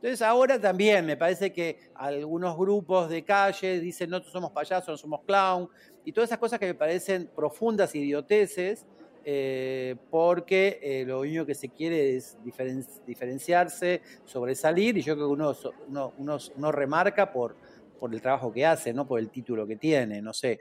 Entonces ahora también me parece que algunos grupos de calle dicen no somos payasos, no somos clown, y todas esas cosas que me parecen profundas idioteces, eh, porque eh, lo único que se quiere es diferenciarse, sobresalir, y yo creo que uno, uno, uno, remarca por, por el trabajo que hace, no por el título que tiene, no sé.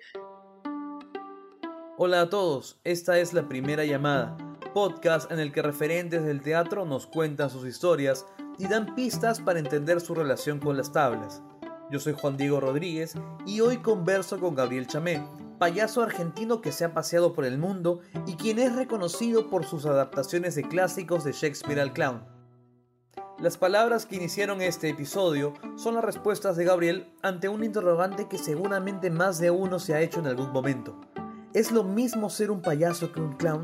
Hola a todos, esta es la primera llamada, podcast en el que referentes del teatro nos cuentan sus historias y dan pistas para entender su relación con las tablas. Yo soy Juan Diego Rodríguez y hoy converso con Gabriel Chamé, payaso argentino que se ha paseado por el mundo y quien es reconocido por sus adaptaciones de clásicos de Shakespeare al clown. Las palabras que iniciaron este episodio son las respuestas de Gabriel ante un interrogante que seguramente más de uno se ha hecho en algún momento. ¿Es lo mismo ser un payaso que un clown?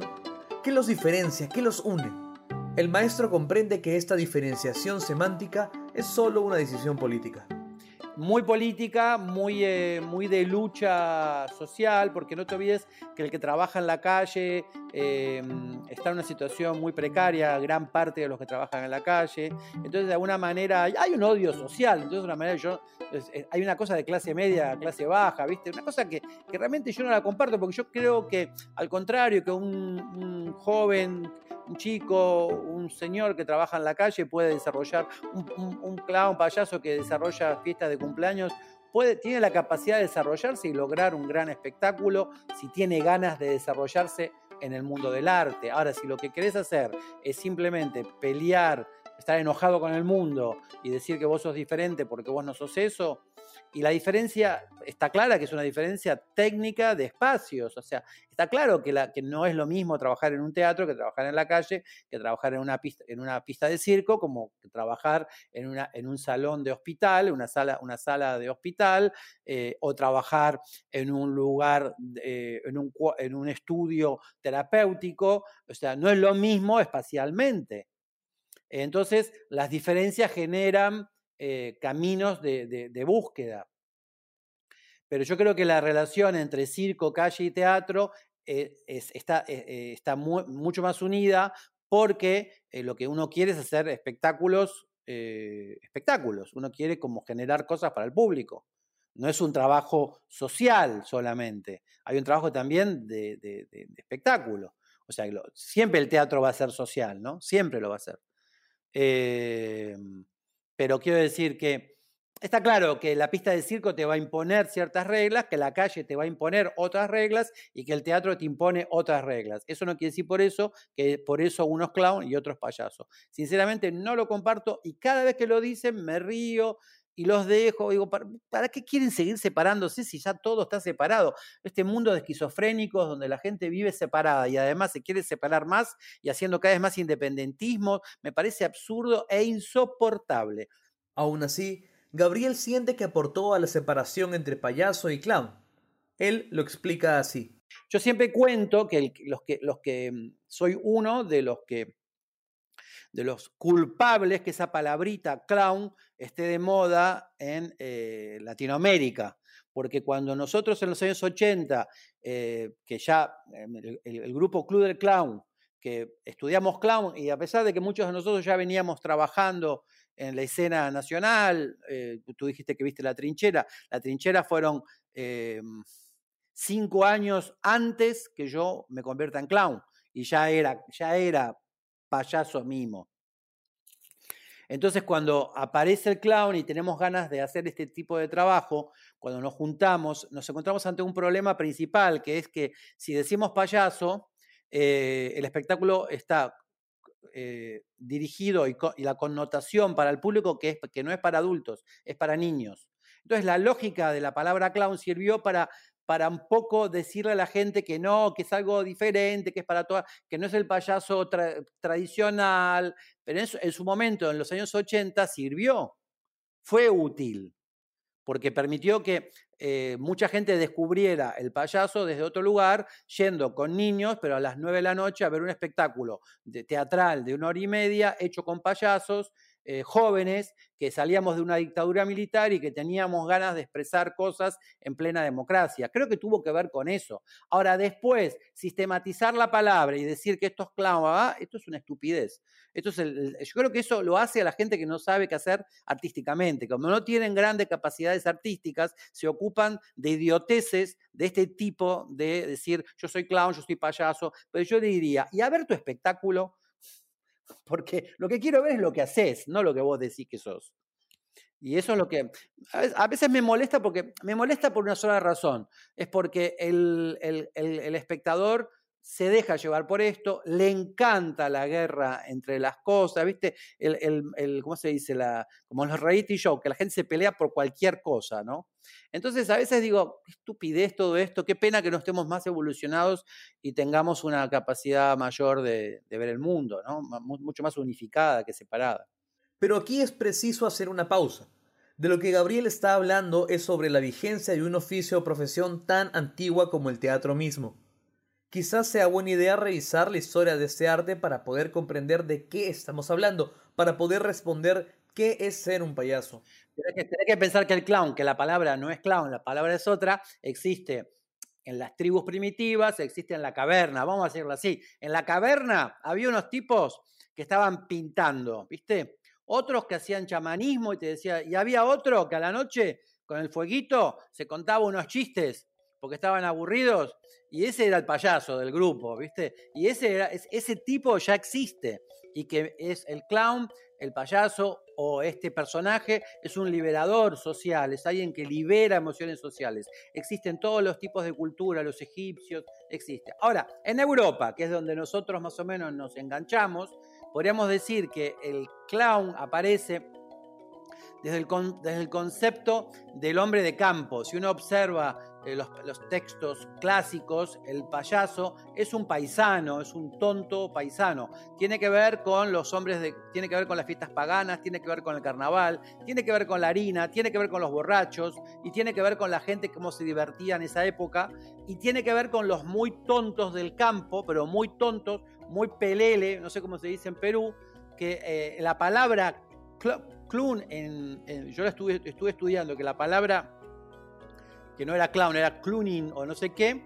¿Qué los diferencia? ¿Qué los une? El maestro comprende que esta diferenciación semántica es solo una decisión política. Muy política, muy, eh, muy de lucha social, porque no te olvides que el que trabaja en la calle eh, está en una situación muy precaria, gran parte de los que trabajan en la calle. Entonces, de alguna manera, hay un odio social. Entonces, de una manera, yo, hay una cosa de clase media, clase baja, ¿viste? Una cosa que, realmente yo no la comparto, porque yo creo que, al contrario, que un joven un chico, un señor que trabaja en la calle puede desarrollar, un, un, clown, payaso que desarrolla fiestas de cumpleaños, puede, tiene la capacidad de desarrollarse y lograr un gran espectáculo si tiene ganas de desarrollarse en el mundo del arte. Ahora, si lo que querés hacer es simplemente pelear, estar enojado con el mundo y decir que vos sos diferente porque vos no sos eso, y la diferencia está clara que es una diferencia técnica de espacios. O sea, está claro que, la, que no es lo mismo trabajar en un teatro que trabajar en la calle, que trabajar en una pista, en una pista de circo, como que trabajar en, una, en un salón de hospital, una sala, una sala de hospital, eh, o trabajar en un lugar, eh, en, un, en un estudio terapéutico. O sea, no es lo mismo espacialmente. Entonces, las diferencias generan eh, caminos de, búsqueda. Pero yo creo que la relación entre circo, calle y teatro eh, está, eh, mucho más unida porque lo que uno quiere es hacer espectáculos, espectáculos. Uno quiere como generar cosas para el público. No es un trabajo social solamente, hay un trabajo también de, espectáculo. O sea, siempre el teatro va a ser social, ¿no? Siempre lo va a ser. Pero quiero decir que está claro que la pista de circo te va a imponer ciertas reglas, que la calle te va a imponer otras reglas y que el teatro te impone otras reglas. Eso no quiere decir por eso que por eso unos clown y otros payasos. Sinceramente no lo comparto y cada vez que lo dicen me río, y los dejo. Digo, ¿para, qué quieren seguir separándose si ya todo está separado? Este mundo de esquizofrénicos donde la gente vive separada y además se quiere separar más y haciendo cada vez más independentismo, me parece absurdo e insoportable. Aún así, Gabriel siente que aportó a la separación entre payaso y clown. Él lo explica así. Yo siempre cuento que, los, que mm, soy uno de los que de los culpables que esa palabrita clown esté de moda en eh, Latinoamérica. Porque cuando nosotros en los años 80, eh, que ya em, el, grupo Club Clown, que estudiamos clown, y a pesar de que muchos de nosotros ya veníamos trabajando en la escena nacional, eh, tú dijiste que viste la trinchera, la trinchera fueron cinco años antes que yo me convierta en clown, y ya era, ya era payaso mimo. Entonces, cuando aparece el clown y tenemos ganas de hacer este tipo de trabajo, cuando nos juntamos, nos encontramos ante un problema principal, que es que si decimos payaso, eh, el espectáculo está eh, dirigido y, la connotación para el público que, es, que no es para adultos, es para niños. Entonces, la lógica de la palabra clown sirvió para para un poco decirle a la gente que no, que es algo diferente, que es para todas, que no es el payaso tradicional, pero en su, momento, en los años 80, sirvió, fue útil, porque permitió que eh, mucha gente descubriera el payaso desde otro lugar, yendo con niños, pero a las nueve de la noche a ver un espectáculo de, teatral de una hora y media hecho con payasos eh, jóvenes que salíamos de una dictadura militar y que teníamos ganas de expresar cosas en plena democracia. Creo que tuvo que ver con eso. Ahora, después, sistematizar la palabra y decir que esto es clava, esto es una estupidez. Esto es yo creo que eso lo hace a la gente que no sabe qué hacer artísticamente. Como no tienen grandes capacidades artísticas, se ocupan de idioteces de este tipo de decir, yo soy clown, yo soy payaso, pero yo diría, y a ver tu espectáculo, porque lo que quiero ver es lo que haces, no lo que vos decís que sos. Y eso es lo que a veces me molesta porque me molesta por una sola razón. Es porque el, el espectador se deja llevar por esto, le encanta la guerra entre las cosas, ¿viste? El, el, ¿Cómo se dice? La, como los reality show, que la gente se pelea por cualquier cosa, ¿no? Entonces a veces digo, estupidez todo esto, qué pena que no estemos más evolucionados y tengamos una capacidad mayor de, de ver el mundo, ¿no? Mucho más unificada que separada. Pero aquí es preciso hacer una pausa. De lo que Gabriel está hablando es sobre la vigencia de un oficio o profesión tan antigua como el teatro mismo. Quizás sea buena idea revisar la historia de este arte para poder comprender de qué estamos hablando, para poder responder qué es ser un payaso. Tienes que, pensar que el clown, que la palabra no es clown, la palabra es otra, existe en las tribus primitivas, existe en la caverna, vamos a decirlo así. En la caverna había unos tipos que estaban pintando, ¿viste? Otros que hacían chamanismo y te decía, y había otro que a la noche con el fueguito se contaba unos chistes porque estaban aburridos y ese era el payaso del grupo, ¿viste? Y ese, era, ese tipo ya existe y que es el clown, el payaso o este personaje es un liberador social, es alguien que libera emociones sociales. Existen todos los tipos de cultura, los egipcios, existe. Ahora, en Europa, que es donde nosotros más o menos nos enganchamos, podríamos decir que el clown aparece desde el, desde el concepto del hombre de campo. Si uno observa eh, los, textos clásicos, el payaso es un paisano, es un tonto paisano. Tiene que ver con los hombres, de, tiene que ver con las fiestas paganas, tiene que ver con el carnaval, tiene que ver con la harina, tiene que ver con los borrachos y tiene que ver con la gente cómo se divertía en esa época y tiene que ver con los muy tontos del campo, pero muy tontos, muy pelele, no sé cómo se dice en Perú, que eh, la palabra clun, en, yo la estuve, estuve estudiando, que la palabra que no era clown, era clowning o no sé qué,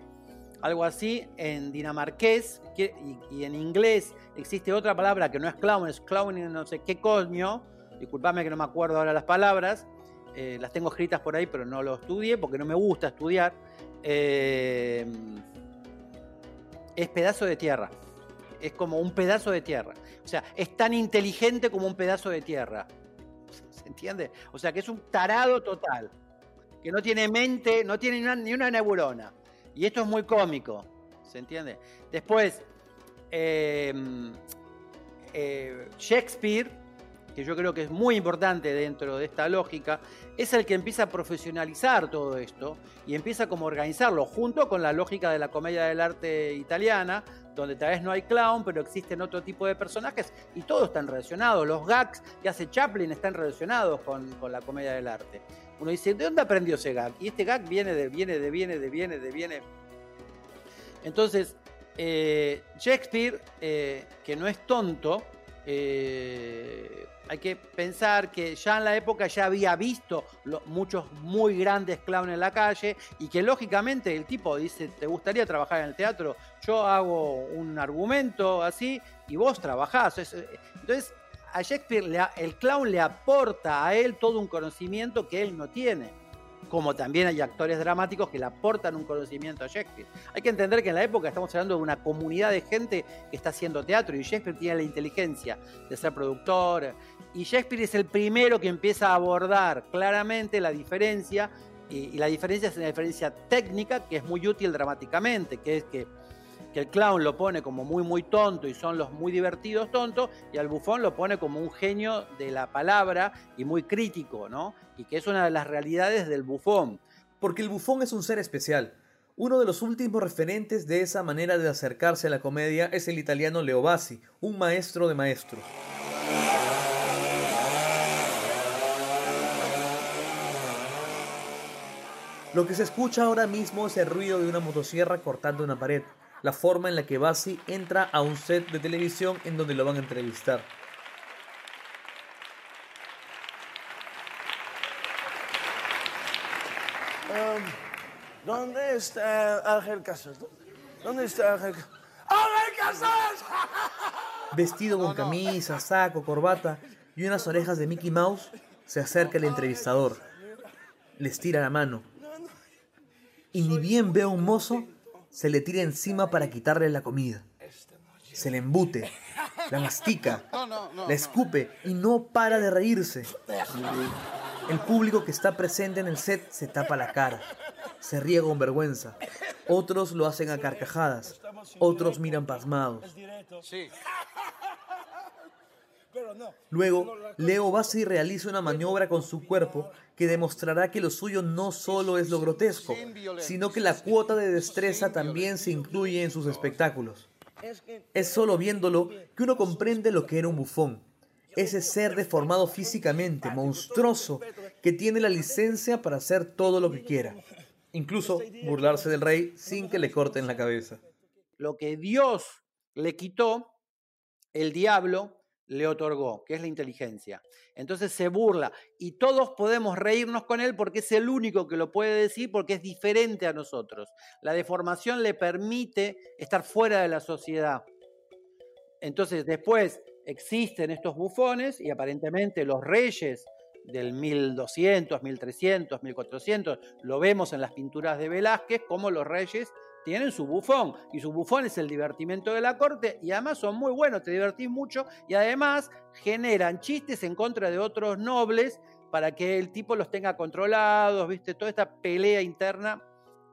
algo así, en dinamarqués y, en inglés existe otra palabra que no es clown, es clowning no sé qué coño, disculpame que no me acuerdo ahora las palabras, eh, las tengo escritas por ahí pero no lo estudié porque no me gusta estudiar, eh, es pedazo de tierra, es como un pedazo de tierra, o sea, es tan inteligente como un pedazo de tierra, ¿se entiende? O sea que es un tarado total que no tiene mente, no tiene ni una neurona. Y esto es muy cómico, ¿se entiende? Después, em, eh, Shakespeare, que yo creo que es muy importante dentro de esta lógica, es el que empieza a profesionalizar todo esto y empieza como a organizarlo junto con la lógica de la comedia del arte italiana, donde tal vez no hay clown, pero existen otro tipo de personajes y todos están relacionados. Los gags que hace Chaplin están relacionados con, con la comedia del arte. Uno dice, ¿de dónde aprendió ese gag? Y este gag viene de, viene de, viene de, viene de, viene. Entonces, eh, Shakespeare, eh, que no es tonto, eh, hay que pensar que ya en la época ya había visto muchos muy grandes clowns en la calle y que lógicamente el tipo dice, ¿te gustaría trabajar en el teatro? Yo hago un argumento así y vos trabajás. Entonces, a Shakespeare el clown le aporta a él todo un conocimiento que él no tiene. Como también hay actores dramáticos que le aportan un conocimiento a Shakespeare. Hay que entender que en la época estamos hablando de una comunidad de gente que está haciendo teatro y Shakespeare tiene la inteligencia de ser productor. Y Shakespeare es el primero que empieza a abordar claramente la diferencia. Y, y la diferencia es una diferencia técnica que es muy útil dramáticamente, que es que que el clown lo pone como muy muy tonto y son los muy divertidos tontos y al bufón lo pone como un genio de la palabra y muy crítico, ¿no? Y que es una de las realidades del bufón. Porque el bufón es un ser especial. Uno de los últimos referentes de esa manera de acercarse a la comedia es el italiano Leo Bassi, un maestro de maestros. Lo que se escucha ahora mismo es el ruido de una motosierra cortando una pared la forma en la que Basi entra a un set de televisión en donde lo van a entrevistar. Em, ¿Dónde está Ángel Casas? ¿Dónde está Ángel Casas? ¡Ángel Casas! Vestido con camisa, saco, corbata y unas orejas de Mickey Mouse, se acerca el entrevistador. Les tira la mano. Y ni bien ve a un mozo, se le tira encima para quitarle la comida. Se le embute, la mastica, la escupe y no para de reírse. El público que está presente en el set se tapa la cara, se ríe con vergüenza. Otros lo hacen a carcajadas, otros miran pasmados. Luego, Leo Bassi realiza una maniobra con su cuerpo que demostrará que lo suyo no solo es lo grotesco, sino que la cuota de destreza también se incluye en sus espectáculos. Es solo viéndolo que uno comprende lo que era un bufón. Ese ser deformado físicamente, monstruoso, que tiene la licencia para hacer todo lo que quiera. Incluso burlarse del rey sin que le corten la cabeza. Lo que Dios le quitó, el diablo le otorgó, que es la inteligencia. Entonces se burla y todos podemos reírnos con él porque es el único que lo puede decir porque es diferente a nosotros. La deformación le permite estar fuera de la sociedad. Entonces después existen estos bufones y aparentemente los reyes del 1200, 1300, 1400, lo vemos en las pinturas de Velázquez como los reyes tienen su bufón y su bufón es el divertimento de la corte y además son muy buenos, te divertís mucho y además generan chistes en contra de otros nobles para que el tipo los tenga controlados, ¿viste? Toda esta pelea interna.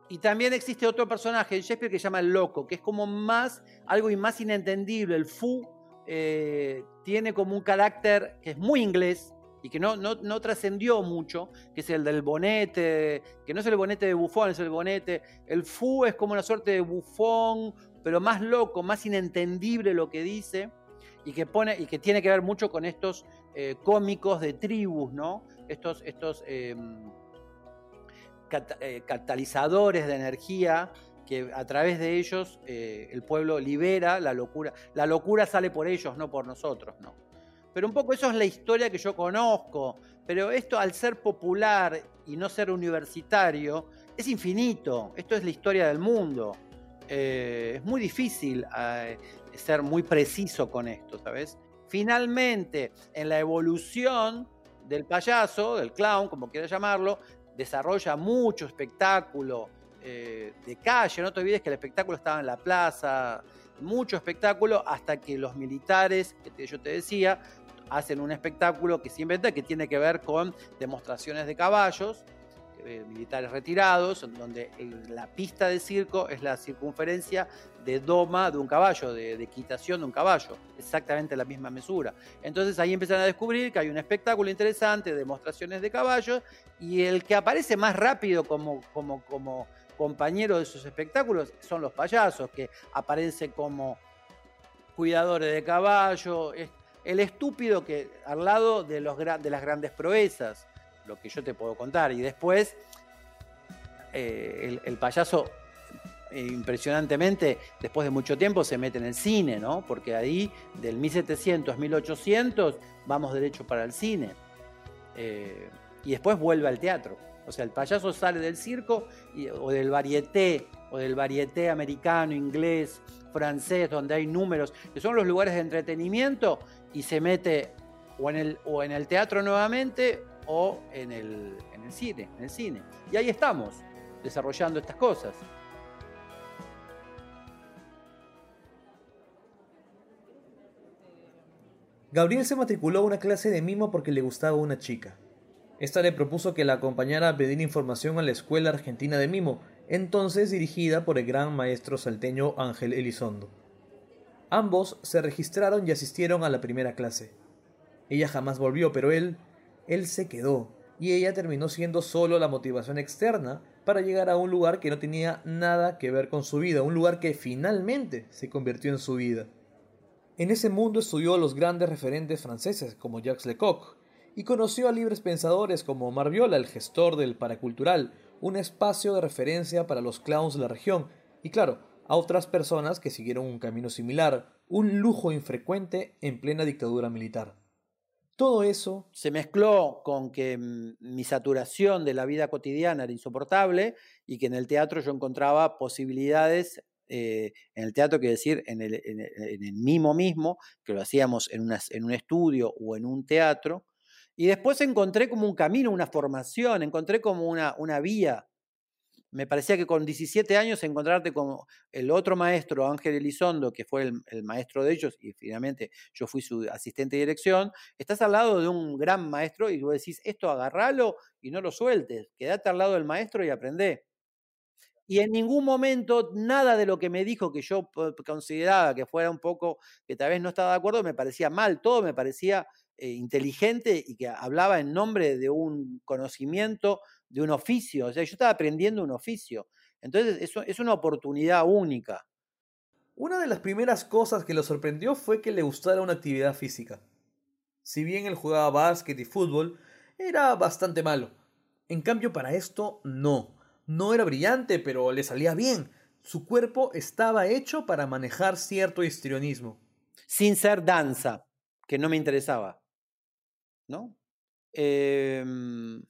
Y también existe otro personaje en Shakespeare que se llama el loco, que es como más, algo más inentendible. El Fu eh, tiene como un carácter que es muy inglés, y que no, no, trascendió mucho, que es el del bonete, que no es el bonete de bufón, es el bonete. El fu es como una suerte de bufón, pero más loco, más inentendible lo que dice, y que, pone, y que tiene que ver mucho con estos eh, cómicos de tribus, ¿no? Estos, estos em, eh, catalizadores de energía que a través de ellos eh, el pueblo libera la locura. La locura sale por ellos, no por nosotros, ¿no? Pero un poco eso es la historia que yo conozco. Pero esto al ser popular y no ser universitario, es infinito. Esto es la historia del mundo. Eh, es muy difícil eh, ser muy preciso con esto, ¿sabes? Finalmente, en la evolución del payaso, del clown, como quieras llamarlo, desarrolla mucho espectáculo eh, de calle. No te olvides que el espectáculo estaba en la plaza, mucho espectáculo, hasta que los militares, que yo te decía, hacen un espectáculo que se que tiene que ver con demostraciones de caballos, eh, militares retirados, donde la pista de circo es la circunferencia de doma de un caballo, de, equitación de un caballo, exactamente la misma mesura. Entonces ahí empiezan a descubrir que hay un espectáculo interesante, de demostraciones de caballos, y el que aparece más rápido como, como, como compañero de esos espectáculos son los payasos, que aparecen como cuidadores de caballo, el estúpido que al lado de, los, de las grandes proezas, lo que yo te puedo contar. Y después, eh, el, payaso, eh, impresionantemente, después de mucho tiempo, se mete en el cine, ¿no? Porque ahí, del 1700, 1800, vamos derecho para el cine. Eh, y después vuelve al teatro. O sea, el payaso sale del circo o del varieté, o del varieté americano, inglés, francés, donde hay números, que son los lugares de entretenimiento, y se mete o en el, o en el teatro nuevamente o en el, en el cine, en el cine. Y ahí estamos, desarrollando estas cosas. Gabriel se matriculó a una clase de mimo porque le gustaba una chica. Esta le propuso que la acompañara a pedir información a la Escuela Argentina de Mimo, entonces dirigida por el gran maestro salteño Ángel Elizondo. Ambos se registraron y asistieron a la primera clase. Ella jamás volvió, pero él, él se quedó, y ella terminó siendo solo la motivación externa para llegar a un lugar que no tenía nada que ver con su vida, un lugar que finalmente se convirtió en su vida. En ese mundo estudió a los grandes referentes franceses como Jacques Lecoq, y conoció a libres pensadores como Omar Viola, el gestor del Paracultural, un espacio de referencia para los clowns de la región, y claro, a otras personas que siguieron un camino similar, un lujo infrecuente en plena dictadura militar. Todo eso se mezcló con que mm, mi saturación de la vida cotidiana era insoportable y que en el teatro yo encontraba posibilidades, eh, en el teatro quiero decir, en el, en mimo mismo, que lo hacíamos en, un estudio o en un teatro, y después encontré como un camino, una formación, encontré como una vía. Me parecía que con 17 años encontrarte con el otro maestro, Ángel Elizondo, que fue el, maestro de ellos, y finalmente yo fui su asistente de dirección, estás al lado de un gran maestro y vos decís, esto agarralo y no lo sueltes, quedate al lado del maestro y aprendé. Y en ningún momento nada de lo que me dijo que yo consideraba que fuera un poco, que tal vez no estaba de acuerdo, me parecía mal, todo me parecía eh, inteligente y que hablaba en nombre de un conocimiento, de un oficio. O sea, yo estaba aprendiendo un oficio. Entonces, eso es una oportunidad única. Una de las primeras cosas que lo sorprendió fue que le gustara una actividad física. Si bien él jugaba básquet y fútbol, era bastante malo. En cambio, para esto, no. No era brillante, pero le salía bien. Su cuerpo estaba hecho para manejar cierto histrionismo. sin ser danza, que no me interesaba. ¿No? Em,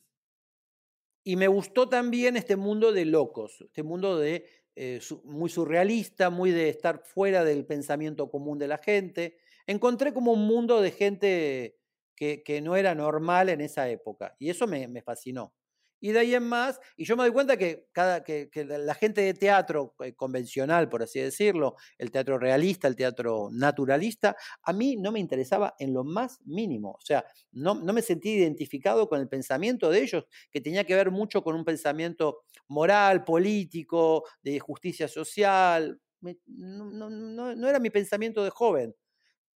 y me gustó también este mundo de locos, este mundo de eh, muy surrealista, muy de estar fuera del pensamiento común de la gente. Encontré como un mundo de gente que, no era normal en esa época y eso me fascinó. Y de ahí en más, y yo me doy cuenta que, cada, que, la gente de teatro eh, convencional, por así decirlo, el teatro realista, el teatro naturalista, a mí no me interesaba en lo más mínimo. O sea, no, no me sentí identificado con el pensamiento de ellos, que tenía que ver mucho con un pensamiento moral, político, de justicia social. No, no- no- no era mi pensamiento de joven.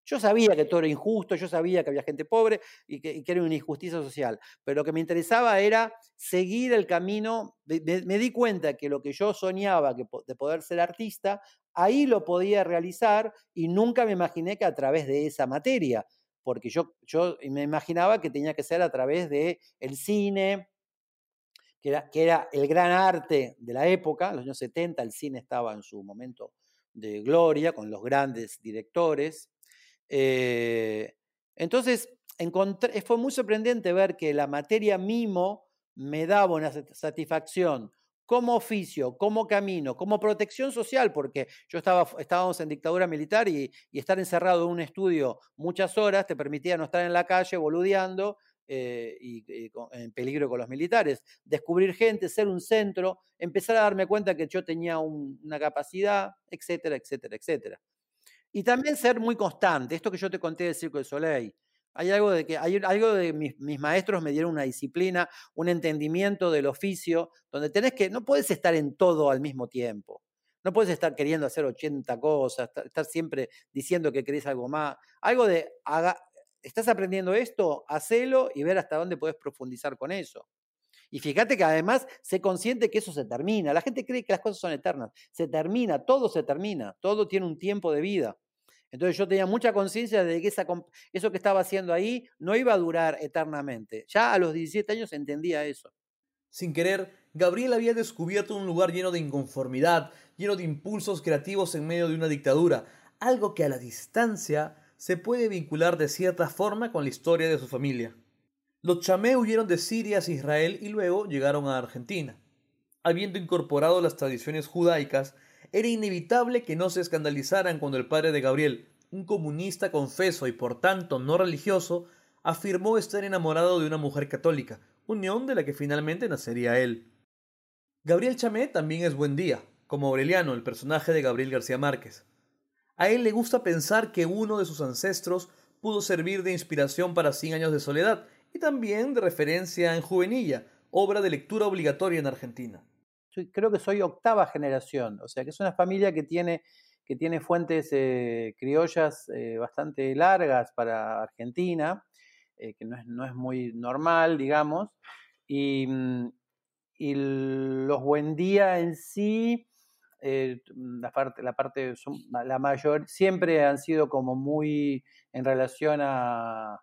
Yo sabía que todo era injusto, yo sabía que había gente pobre y que, era una injusticia social, pero lo que me interesaba era seguir el camino. Me, di cuenta que lo que yo soñaba de poder ser artista, ahí lo podía realizar y nunca me imaginé que a través de esa materia, porque yo, yo me imaginaba que tenía que ser a través del el cine, que era, que era el gran arte de la época, en los años 70 el cine estaba en su momento de gloria, con los grandes directores. Eh, entonces, encontré- fue muy sorprendente ver que la materia mimo me daba una sat- satisfacción como oficio, como camino, como protección social, porque yo estaba, estábamos en dictadura militar y, estar encerrado en un estudio muchas horas te permitía no estar en la calle boludeando eh, y, en peligro con los militares. Descubrir gente, ser un centro, empezar a darme cuenta que yo tenía un- una capacidad, etcétera, etcétera, etcétera. Y también ser muy constante, esto que yo te conté del Circo de Soleil. Hay algo de que hay algo de mis, mis maestros me dieron una disciplina, un entendimiento del oficio, donde tenés que, no puedes estar en todo al mismo tiempo. No puedes estar queriendo hacer 80 cosas, estar, estar siempre diciendo que querés algo más. Algo de, haga, estás aprendiendo esto, hacelo y ver hasta dónde puedes profundizar con eso. Y fíjate que además sé consciente que eso se termina. La gente cree que las cosas son eternas. Se termina, todo se termina, todo tiene un tiempo de vida. Entonces yo tenía mucha conciencia de que eso que estaba haciendo ahí no iba a durar eternamente. Ya a los 17 años entendía eso. Sin querer, Gabriel había descubierto un lugar lleno de inconformidad, lleno de impulsos creativos en medio de una dictadura, algo que a la distancia se puede vincular de cierta forma con la historia de su familia. Los chamé huyeron de Siria hacia Israel y luego llegaron a Argentina. Habiendo incorporado las tradiciones judaicas, era inevitable que no se escandalizaran cuando el padre de Gabriel, un comunista confeso y por tanto no religioso, afirmó estar enamorado de una mujer católica, unión de la que finalmente nacería él. Gabriel Chamé también es buen día, como Aureliano, el personaje de Gabriel García Márquez. A él le gusta pensar que uno de sus ancestros pudo servir de inspiración para Cien años de soledad y también de referencia en Juvenilla, obra de lectura obligatoria en Argentina. Creo que soy octava generación, o sea que es una familia que tiene, que tiene fuentes eh, criollas eh, bastante largas para Argentina, eh, que no es, no es muy normal, digamos, y, mm, y los Buendía en sí, la parte, la parte, la mayor, siempre han sido como muy en relación a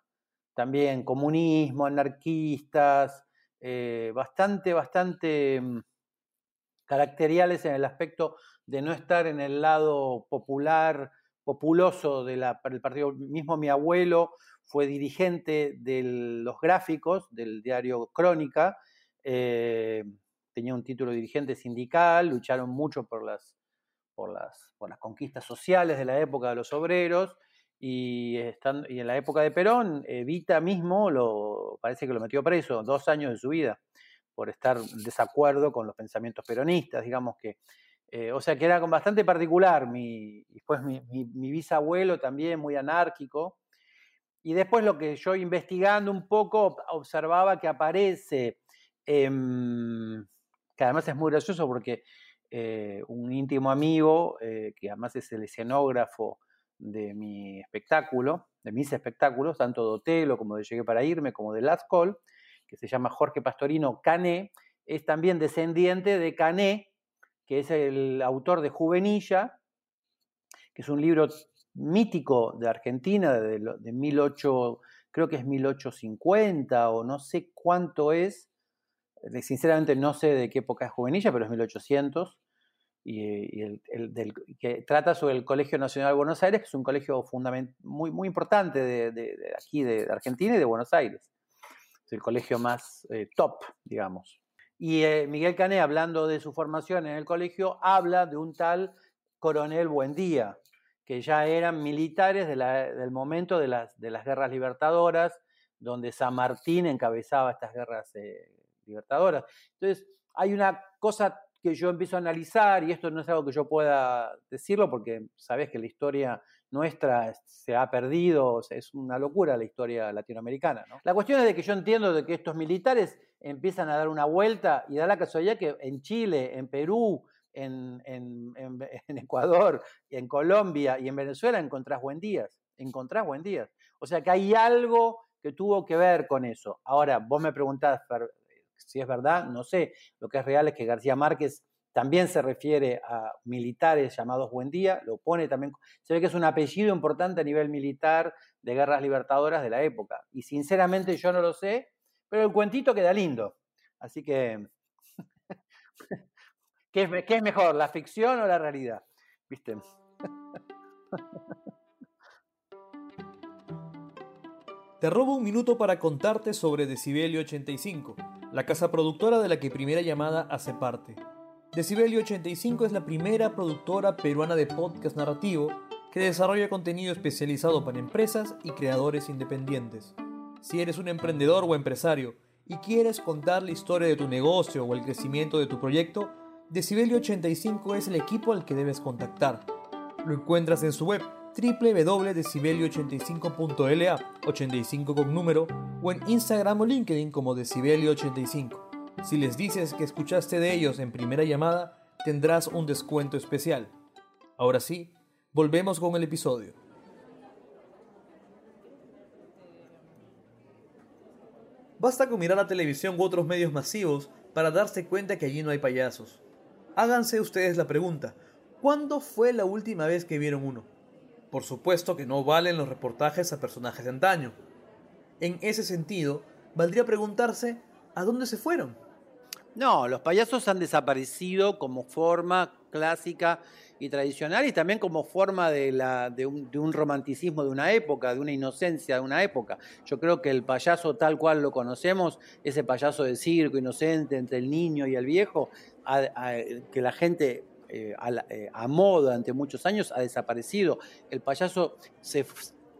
también comunismo, anarquistas, eh, bastante, bastante mm, caracteriales en el aspecto de no estar en el lado popular, populoso del partido. Mismo mi abuelo fue dirigente de los gráficos del diario Crónica, eh, tenía un título de dirigente sindical, lucharon mucho por las, por, las, por las conquistas sociales de la época de los obreros, y, están, y en la época de Perón, Evita mismo lo, parece que lo metió preso dos años de su vida por estar en desacuerdo con los pensamientos peronistas, digamos que eh, o sea que era bastante particular. Mi, después mi, bisabuelo también, muy anárquico. Y después lo que yo investigando un poco observaba que aparece, em, que además es muy gracioso porque eh, un íntimo amigo, eh, que además es el escenógrafo de mi espectáculo, de mis espectáculos, tanto de Otelo como de Llegué para Irme, como de Last Call, que se llama Jorge Pastorino Cané, es también descendiente de Cané, que es el autor de Juvenilla, que es un libro mítico de Argentina de, de 18, creo que es 1850 o no sé cuánto es, sinceramente no sé de qué época es Juvenilla, pero es 1800, y, el, que trata sobre el Colegio Nacional de Buenos Aires, que es un colegio muy, muy importante de, aquí, de, Argentina y de Buenos Aires. Es el colegio más eh, top, digamos. Y eh, Miguel Cané, hablando de su formación en el colegio, habla de un tal coronel Buendía, que ya eran militares del momento de las, de las guerras libertadoras, donde San Martín encabezaba estas guerras eh, libertadoras. Entonces, hay una cosa que yo empiezo a analizar, y esto no es algo que yo pueda decirlo, porque sabes que la historia nuestra se ha perdido, es una locura la historia latinoamericana. La cuestión es de que yo entiendo de que estos militares empiezan a dar una vuelta y da la casualidad que en Chile, en Perú, en, en, Ecuador, en Colombia y en Venezuela encontrás buen días, encontrás buen días. O sea que hay algo que tuvo que ver con eso. Ahora, vos me preguntás si es verdad, no sé. Lo que es real es que García Márquez también se refiere a militares llamados Buendía, lo pone también, se ve que es un apellido importante a nivel militar de guerras libertadoras de la época. Y sinceramente yo no lo sé, pero el cuentito queda lindo. Así que, ¿qué es, mejor, la ficción o la realidad? ¿Viste? Te robo un minuto para contarte sobre Decibelio 85, la casa productora de la que Primera Llamada hace parte. Decibelio 85 es la primera productora peruana de podcast narrativo que desarrolla contenido especializado para empresas y creadores independientes. Si eres un emprendedor o empresario y quieres contar la historia de tu negocio o el crecimiento de tu proyecto, Decibelio 85 es el equipo al que debes contactar. Lo encuentras en su web www.decibelio85.la 85 con número o en Instagram o LinkedIn como Decibelio85. Si les dices que escuchaste de ellos en primera llamada, tendrás un descuento especial. Ahora sí, volvemos con el episodio. Basta con mirar la televisión u otros medios masivos para darse cuenta que allí no hay payasos. Háganse ustedes la pregunta, ¿cuándo fue la última vez que vieron uno? Por supuesto que no valen los reportajes a personajes de antaño. En ese sentido, valdría preguntarse, ¿a dónde se fueron? No, los payasos han desaparecido como forma clásica y tradicional y también como forma de, un, romanticismo de una época, de una inocencia de una época. Yo creo que el payaso tal cual lo conocemos, ese payaso de circo inocente entre el niño y el viejo, que la gente eh, eh, amó durante muchos años, ha desaparecido. El payaso, se,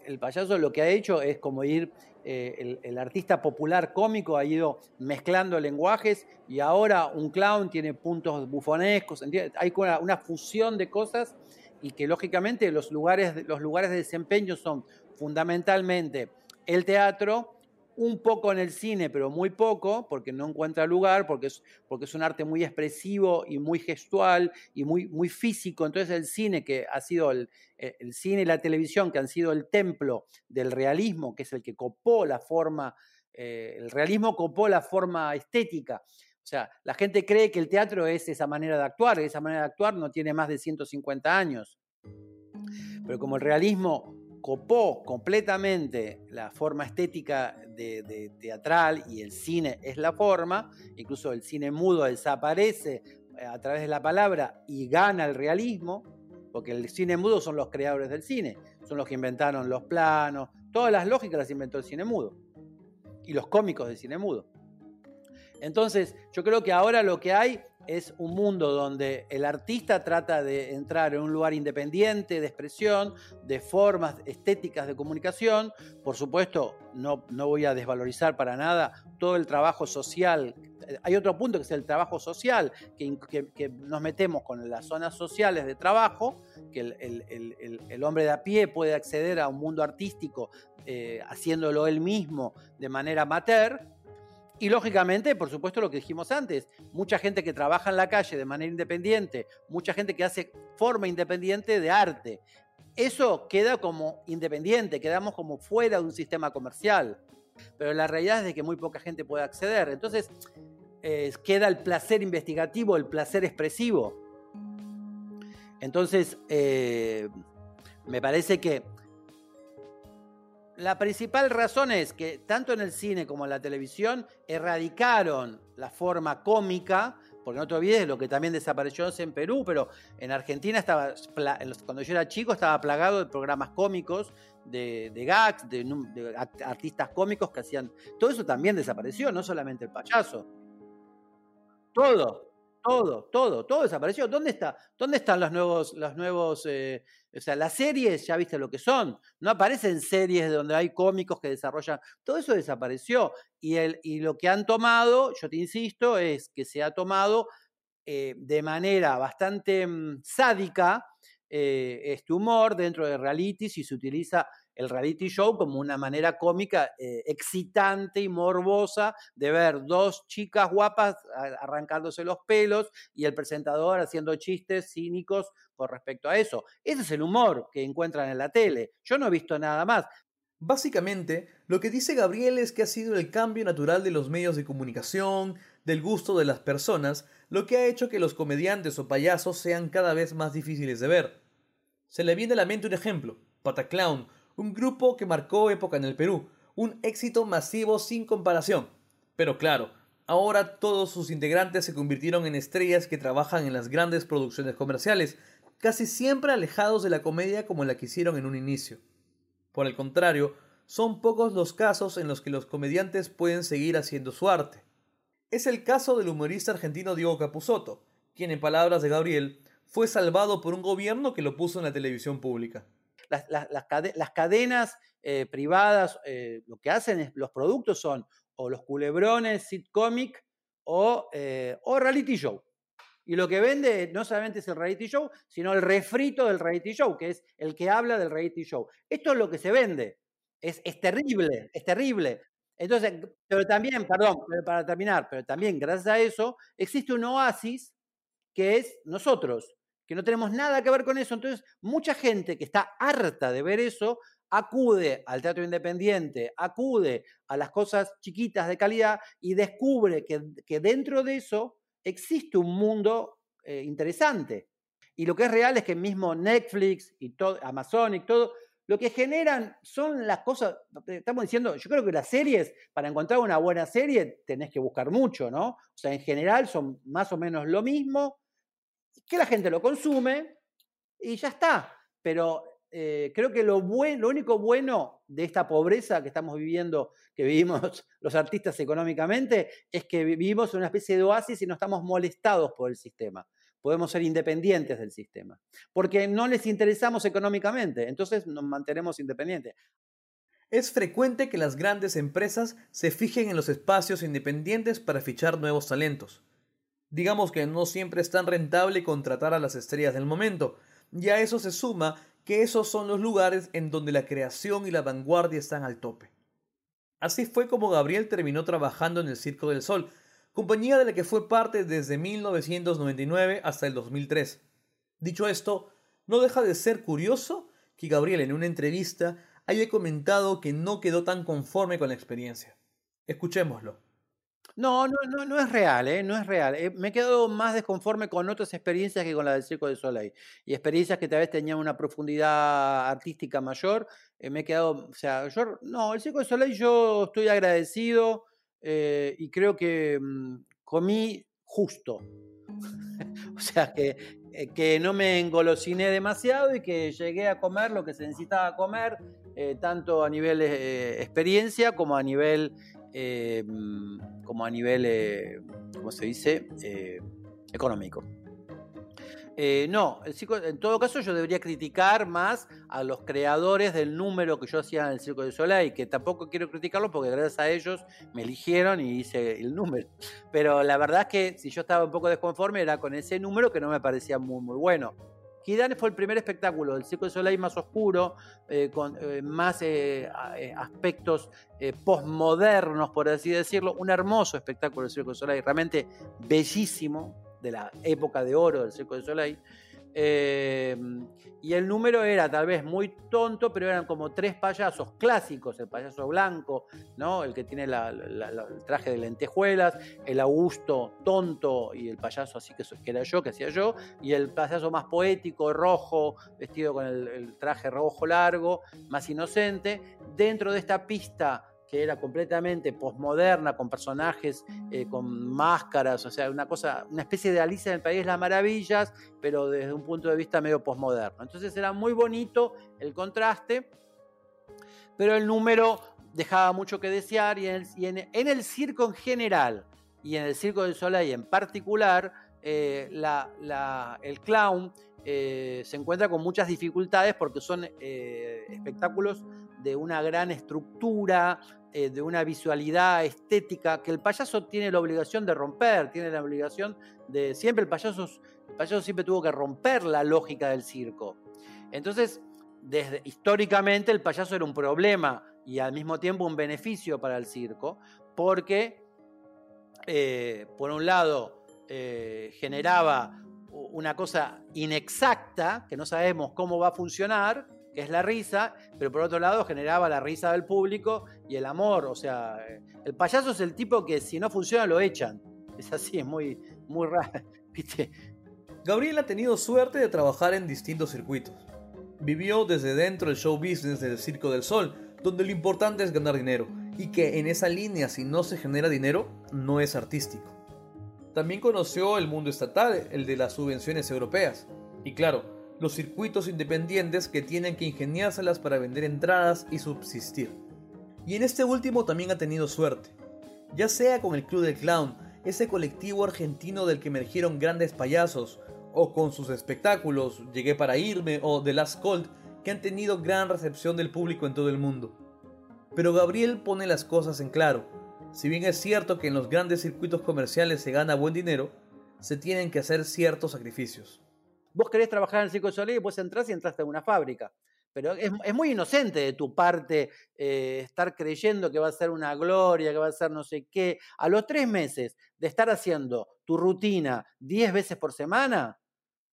el payaso lo que ha hecho es como ir eh, el, artista popular cómico ha ido mezclando lenguajes y ahora un clown tiene puntos bufonescos, hay una, una, fusión de cosas y que lógicamente los lugares, los lugares de desempeño son fundamentalmente el teatro, un poco en el cine, pero muy poco, porque no encuentra lugar, porque es, porque es un arte muy expresivo y muy gestual y muy, muy físico. Entonces el cine, que ha sido el, el, cine y la televisión, que han sido el templo del realismo, que es el que copó la forma, eh, el realismo copó la forma estética. O sea, la gente cree que el teatro es esa manera de actuar, esa manera de actuar no tiene más de 150 años. Pero como el realismo copó completamente la forma estética de, teatral y el cine es la forma, incluso el cine mudo desaparece eh, a través de la palabra y gana el realismo, porque el cine mudo son los creadores del cine, son los que inventaron los planos, Todas las lógicas las inventó el cine mudo y los cómicos del cine mudo. Entonces, yo creo que ahora lo que hay es un mundo donde el artista trata de entrar en un lugar independiente de expresión, de formas estéticas de comunicación. Por supuesto, no, no voy a desvalorizar para nada todo el trabajo social. Hay otro punto que es el trabajo social, que, nos metemos con las zonas sociales de trabajo, que el, hombre de a pie puede acceder a un mundo artístico eh, haciéndolo él mismo de manera amateur y lógicamente, por supuesto, lo que dijimos antes, mucha gente que trabaja en la calle de manera independiente, mucha gente que hace forma independiente de arte. Eso queda como independiente, quedamos como fuera de un sistema comercial. Pero la realidad es de que muy poca gente puede acceder. Entonces, queda el placer investigativo, el placer expresivo. Entonces, eh, me parece que la principal razón es que tanto en el cine como en la televisión erradicaron la forma cómica, porque no te olvides lo que también desapareció en Perú, pero en Argentina estaba, cuando yo era chico estaba plagado de programas cómicos, de, gags, de, de artistas cómicos que hacían... Todo eso también desapareció, no solamente el payaso. Todo, todo, todo, todo desapareció. ¿Dónde está? ¿Dónde están los nuevos, los nuevos, eh, o sea, las series, ya viste lo que son? No aparecen series donde hay cómicos que desarrollan. Todo eso desapareció. Y, el, y lo que han tomado, yo te insisto, es que se ha tomado eh, de manera bastante mm, sádica eh, este humor dentro de realities y se utiliza el reality show como una manera cómica eh, excitante y morbosa de ver dos chicas guapas arrancándose los pelos y el presentador haciendo chistes cínicos con respecto a eso. Ese es el humor que encuentran en la tele. Yo no he visto nada más. Básicamente, lo que dice Gabriel es que ha sido el cambio natural de los medios de comunicación, del gusto de las personas, lo que ha hecho que los comediantes o payasos sean cada vez más difíciles de ver. Se le viene a la mente un ejemplo, Pataclown, un grupo que marcó época en el Perú, un éxito masivo sin comparación. Pero claro, ahora todos sus integrantes se convirtieron en estrellas que trabajan en las grandes producciones comerciales, casi siempre alejados de la comedia como la que hicieron en un inicio. Por el contrario, son pocos los casos en los que los comediantes pueden seguir haciendo su arte. Es el caso del humorista argentino Diego Capusotto, quien en palabras de Gabriel fue salvado por un gobierno que lo puso en la televisión pública las, cadenas eh, privadas eh, lo que hacen es, los productos son o los culebrones sitcomic o, eh, o reality show. Y lo que vende no solamente es el reality show, sino el refrito del reality show, que es el que habla del reality show. Esto es lo que se vende. Es, es terrible, es terrible. Entonces, pero también, perdón, para terminar, pero también gracias a eso existe un oasis que es nosotros que no tenemos nada que ver con eso. Entonces, mucha gente que está harta de ver eso acude al teatro independiente, acude a las cosas chiquitas de calidad y descubre que, dentro de eso existe un mundo eh, interesante. Y lo que es real es que mismo Netflix y todo, Amazon y todo, lo que generan son las cosas, estamos diciendo, yo creo que las series, para encontrar una buena serie, tenés que buscar mucho, ¿no? O sea, en general son más o menos lo mismo, que la gente lo consume y ya está. Pero eh, creo que lo, lo único bueno de esta pobreza que estamos viviendo, que vivimos los artistas económicamente, es que vivimos en una especie de oasis y no estamos molestados por el sistema. Podemos ser independientes del sistema, porque no les interesamos económicamente, entonces nos mantenemos independientes. Es frecuente que las grandes empresas se fijen en los espacios independientes para fichar nuevos talentos. Digamos que no siempre es tan rentable contratar a las estrellas del momento, y a eso se suma que esos son los lugares en donde la creación y la vanguardia están al tope. Así fue como Gabriel terminó trabajando en el Circo del Sol, compañía de la que fue parte desde 1999 hasta el 2003. Dicho esto, no deja de ser curioso que Gabriel en una entrevista haya comentado que no quedó tan conforme con la experiencia. Escuchémoslo. No, no, no, no es real, ¿eh? no es real. Eh, me he quedado más desconforme con otras experiencias que con la del Circo de Soleil. Y experiencias que tal vez tenían una profundidad artística mayor. Eh, me he quedado, o sea, yo, no, el Circo de Soleil yo estoy agradecido y creo que mm, comí justo. o sea, que, que no me engolosiné demasiado y que llegué a comer lo que se necesitaba comer eh, tanto a nivel eh, experiencia como a nivel, eh, como a nivel, ¿cómo se dice? económico. no, en todo caso yo debería criticar más a los creadores del número que yo hacía en el Circo de Soleil, que tampoco quiero criticarlo porque gracias a ellos me eligieron y hice el número. Pero la verdad es que si yo estaba un poco desconforme era con ese número que no me parecía muy, muy bueno. Kidane fue el primer espectáculo del Circo de Soleil más oscuro, eh, con eh, más eh, aspectos postmodernos, por así decirlo. Un hermoso espectáculo del Circo de Soleil, realmente bellísimo, de la época de oro del Circo de Soleil. Em, y el número era tal vez muy tonto, pero eran como tres payasos clásicos, el payaso blanco, ¿no? el que tiene el traje de lentejuelas, el Augusto tonto y el payaso así que, que, era yo, que hacía yo, y el payaso más poético, rojo, vestido con el traje rojo largo, más inocente. Dentro de esta pista que era completamente posmoderna, con personajes eh, con máscaras, o sea, una cosa, una especie de Alicia en el País de las Maravillas, pero desde un punto de vista medio posmoderno. Entonces era muy bonito el contraste, pero el número dejaba mucho que desear y en el, circo en general y en el Circo del Soleil en particular, eh, el clown eh, se encuentra con muchas dificultades porque son espectáculos de una gran estructura, eh, de una visualidad estética que el payaso tiene la obligación de romper, tiene la obligación de... Siempre el payaso, el payaso siempre tuvo que romper la lógica del circo. Entonces, desde, históricamente el payaso era un problema y al mismo tiempo un beneficio para el circo, porque eh, por un lado eh, generaba una cosa inexacta, que no sabemos cómo va a funcionar, que es la risa, pero por otro lado generaba la risa del público y el amor. O sea, el payaso es el tipo que si no funciona lo echan. Es así, es muy, muy raro. Gabriel ha tenido suerte de trabajar en distintos circuitos. Vivió desde dentro del show business del Circo del Sol, donde lo importante es ganar dinero, y que en esa línea si no se genera dinero, no es artístico. También conoció el mundo estatal, el de las subvenciones europeas. Y claro, los circuitos independientes que tienen que ingeniárselas para vender entradas y subsistir. Y en este último también ha tenido suerte, ya sea con el Club del Clown, ese colectivo argentino del que emergieron grandes payasos, o con sus espectáculos Llegué para irme o The Last Colt, que han tenido gran recepción del público en todo el mundo. Pero Gabriel pone las cosas en claro. Si bien es cierto que en los grandes circuitos comerciales se gana buen dinero, se tienen que hacer ciertos sacrificios. Vos querés trabajar en el Circo de Soleil y vos entrás y entraste en una fábrica. Pero es, muy inocente de tu parte eh, estar creyendo que va a ser una gloria, que va a ser no sé qué. A los tres meses de estar haciendo tu rutina diez veces por semana,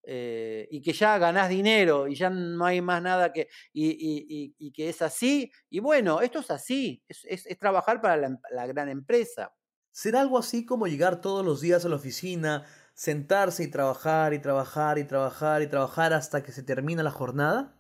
eh, y que ya ganás dinero y ya no hay más nada que. y, que es así. Y bueno, esto es así, es, trabajar para la, gran empresa. ¿Será algo así como llegar todos los días a la oficina, sentarse y trabajar y trabajar y trabajar y trabajar hasta que se termina la jornada?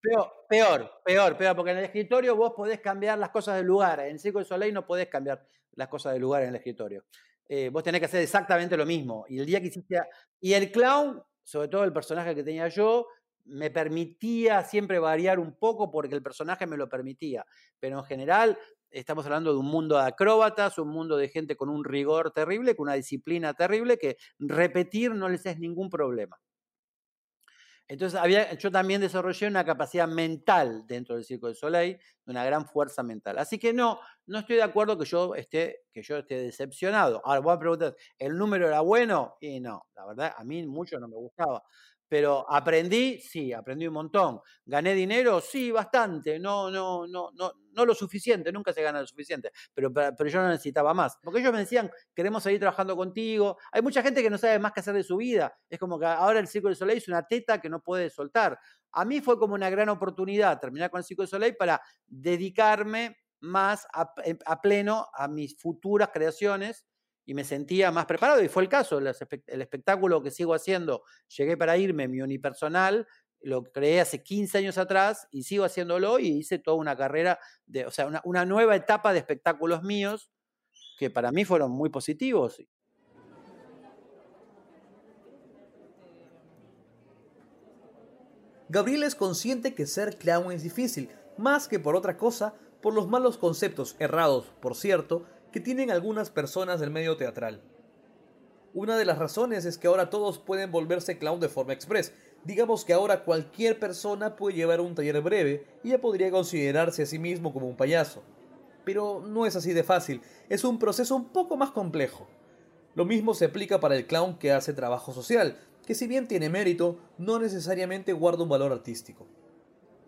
Peor, peor, peor, peor, porque en el escritorio vos podés cambiar las cosas de lugar. En Circo de Soleil no podés cambiar las cosas de lugar en el escritorio. Eh, vos tenés que hacer exactamente lo mismo. Y el día que hiciste. Y el clown, sobre todo el personaje que tenía yo, me permitía siempre variar un poco porque el personaje me lo permitía. Pero en general, estamos hablando de un mundo de acróbatas, un mundo de gente con un rigor terrible, con una disciplina terrible, que repetir no les es ningún problema. Entonces, yo también desarrollé una capacidad mental dentro del Circo de Soleil, una gran fuerza mental. Así que no, no estoy de acuerdo que yo esté, que yo esté decepcionado. Ahora, voy a preguntar, ¿el número era bueno? Y no, la verdad, a mí mucho no me gustaba. Pero aprendí, sí, aprendí un montón. ¿Gané dinero? Sí, bastante. No, no, no, no, no lo suficiente, nunca se gana lo suficiente. Pero, pero yo no necesitaba más. Porque ellos me decían, queremos seguir trabajando contigo. Hay mucha gente que no sabe más qué hacer de su vida. Es como que ahora el Circo del Soleil es una teta que no puede soltar. A mí fue como una gran oportunidad terminar con el Circo del Soleil para dedicarme más a, a pleno a mis futuras creaciones y me sentía más preparado y fue el caso, el, espectáculo que sigo haciendo, llegué para irme, mi unipersonal, lo creé hace 15 años atrás y sigo haciéndolo y hice toda una carrera, de, o sea, una, una nueva etapa de espectáculos míos que para mí fueron muy positivos. Gabriel es consciente que ser clown es difícil, más que por otra cosa, por los malos conceptos, errados, por cierto, que tienen algunas personas del medio teatral. Una de las razones es que ahora todos pueden volverse clown de forma express. Digamos que ahora cualquier persona puede llevar un taller breve y ya podría considerarse a sí mismo como un payaso. Pero no es así de fácil, es un proceso un poco más complejo. Lo mismo se aplica para el clown que hace trabajo social, que si bien tiene mérito, no necesariamente guarda un valor artístico.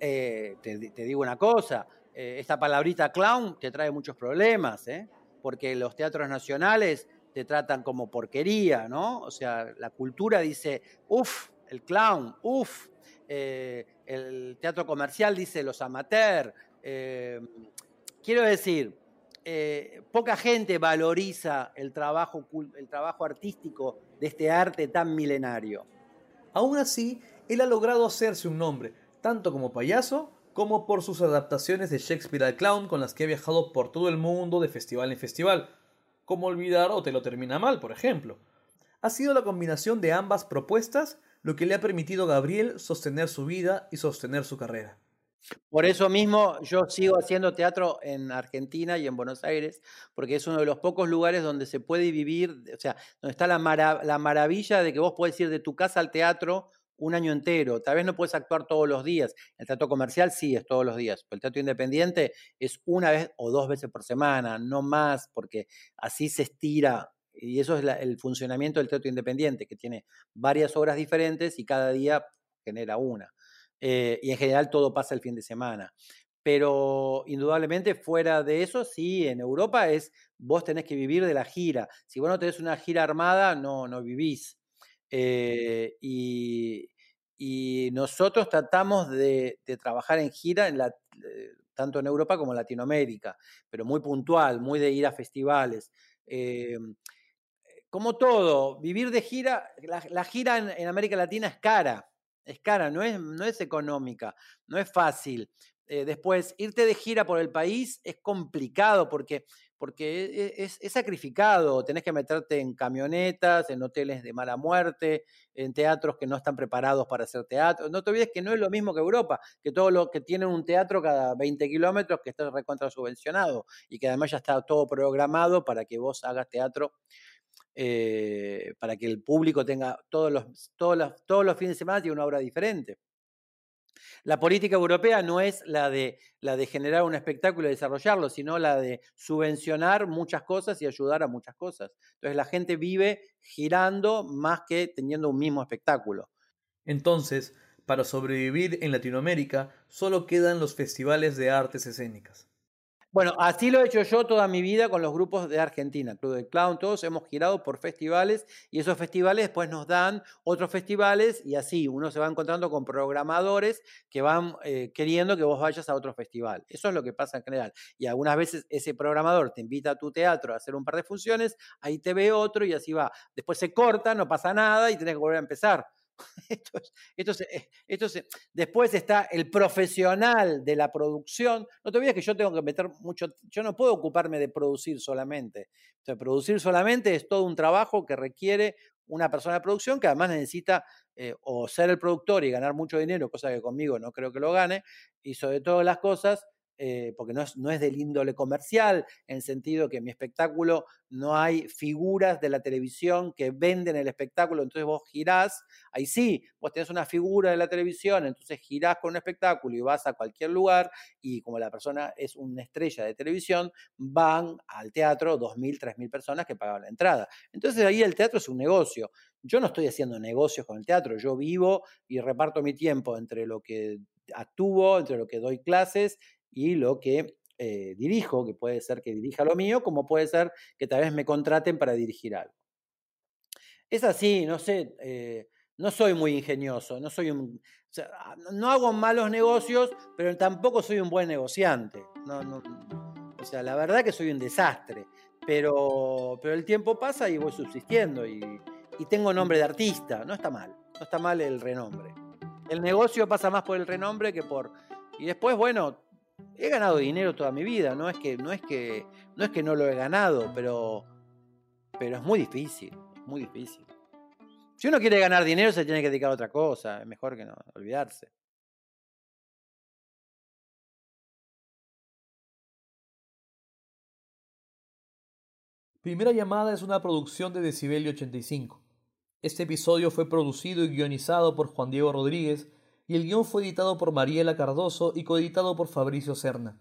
Eh, te, digo una cosa, eh, esta palabrita clown te trae muchos problemas, ¿eh? Porque los teatros nacionales te tratan como porquería, ¿no? O sea, la cultura dice, uff, el clown, uff, eh, el teatro comercial dice los amateurs. Eh, quiero decir, eh, poca gente valoriza el trabajo, el trabajo artístico de este arte tan milenario. Aún así, él ha logrado hacerse un nombre, tanto como payaso como por sus adaptaciones de Shakespeare al clown con las que ha viajado por todo el mundo de festival en festival como olvidar o te lo termina mal, por ejemplo. Ha sido la combinación de ambas propuestas lo que le ha permitido a Gabriel sostener su vida y sostener su carrera. Por eso mismo yo sigo haciendo teatro en Argentina y en Buenos Aires, porque es uno de los pocos lugares donde se puede vivir, o sea, donde está la, la maravilla de que vos podés ir de tu casa al teatro un año entero. Tal vez no puedes actuar todos los días. El teatro comercial sí es todos los días. El teatro independiente es una vez o dos veces por semana, no más, porque así se estira. Y eso es el funcionamiento del teatro independiente, que tiene varias obras diferentes y cada día genera una. Eh, y en general todo pasa el fin de semana. Pero indudablemente fuera de eso, sí, en Europa es, vos tenés que vivir de la gira. Si vos no tenés una gira armada, no, no vivís. Eh, y, nosotros tratamos de, trabajar en gira, en eh, tanto en Europa como en Latinoamérica, pero muy puntual, muy de ir a festivales. Eh, como todo, vivir de gira, la, gira en, América Latina es cara, es cara, no es, no es económica, no es fácil. después, irte de gira por el país es complicado porque porque e, es, sacrificado, tenés que meterte en camionetas, en hoteles de mala muerte, en teatros que no están preparados para hacer teatro. No te olvides que no es lo mismo que Europa, que todo lo que tienen un teatro cada 20 kilómetros que está recontra subvencionado y que además ya está todo programado para que vos hagas teatro. Eh, para que el público tenga todos los, todos, los, todos los fines de semana tiene una obra diferente. La política europea no es la de, la de generar un espectáculo y desarrollarlo, sino la de subvencionar muchas cosas y ayudar a muchas cosas. Entonces la gente vive girando más que teniendo un mismo espectáculo. Entonces, para sobrevivir en Latinoamérica, solo quedan los festivales de artes escénicas. Bueno, así lo he hecho yo toda mi vida con los grupos de Argentina, Club de Clown, todos hemos girado por festivales y esos festivales después nos dan otros festivales y así uno se va encontrando con programadores que van eh, queriendo que vos vayas a otro festival. Eso es lo que pasa en general. Y algunas veces ese programador te invita a tu teatro a hacer un par de funciones, ahí te ve otro y así va. Después se corta, no pasa nada y tenés que volver a empezar. Esto después está el profesional de la producción. No te olvides que yo tengo que meter mucho, yo no puedo ocuparme de producir solamente. producir solamente es todo un trabajo que requiere una persona de producción que además necesita eh, o ser el productor y ganar mucho dinero, cosa que conmigo no creo que lo gane, y sobre todas las cosas, eh, porque no es, no es del índole comercial, en sentido que en mi espectáculo no hay figuras de la televisión que venden el espectáculo, entonces vos girás, ahí sí, vos tenés una figura de la televisión, entonces girás con un espectáculo y vas a cualquier lugar y como la persona es una estrella de televisión, van al teatro 2.000, 3.000 personas que pagan la entrada. Entonces ahí el teatro es un negocio. Yo no estoy haciendo negocios con el teatro, yo vivo y reparto mi tiempo entre lo que actúo, entre lo que doy clases y lo que eh, dirijo, que puede ser que dirija lo mío, como puede ser que tal vez me contraten para dirigir algo. Es así, no sé, eh, no soy muy ingenioso, no soy un, ah, no hago malos negocios, pero tampoco soy un buen negociante. o sea, la verdad que soy un desastre, pero, pero el tiempo pasa y voy subsistiendo y, y tengo nombre de artista, no está mal, no está mal el renombre. El negocio pasa más por el renombre que por... Y después, bueno, he ganado dinero toda mi vida, no es que no es que no es que no lo he ganado, pero pero es muy difícil, muy difícil. Si uno quiere ganar dinero se tiene que dedicar a otra cosa, es mejor que no olvidarse. Primera llamada es una producción de Decibelio 85. Este episodio fue producido y guionizado por Juan Diego Rodríguez y el guion fue editado por Mariela Cardoso y coeditado por Fabricio Cerna.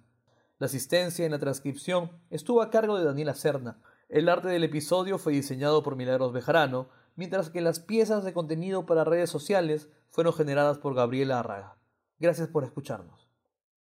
La asistencia en la transcripción estuvo a cargo de Daniela Cerna. El arte del episodio fue diseñado por Milagros Bejarano, mientras que las piezas de contenido para redes sociales fueron generadas por Gabriela Arraga. Gracias por escucharnos.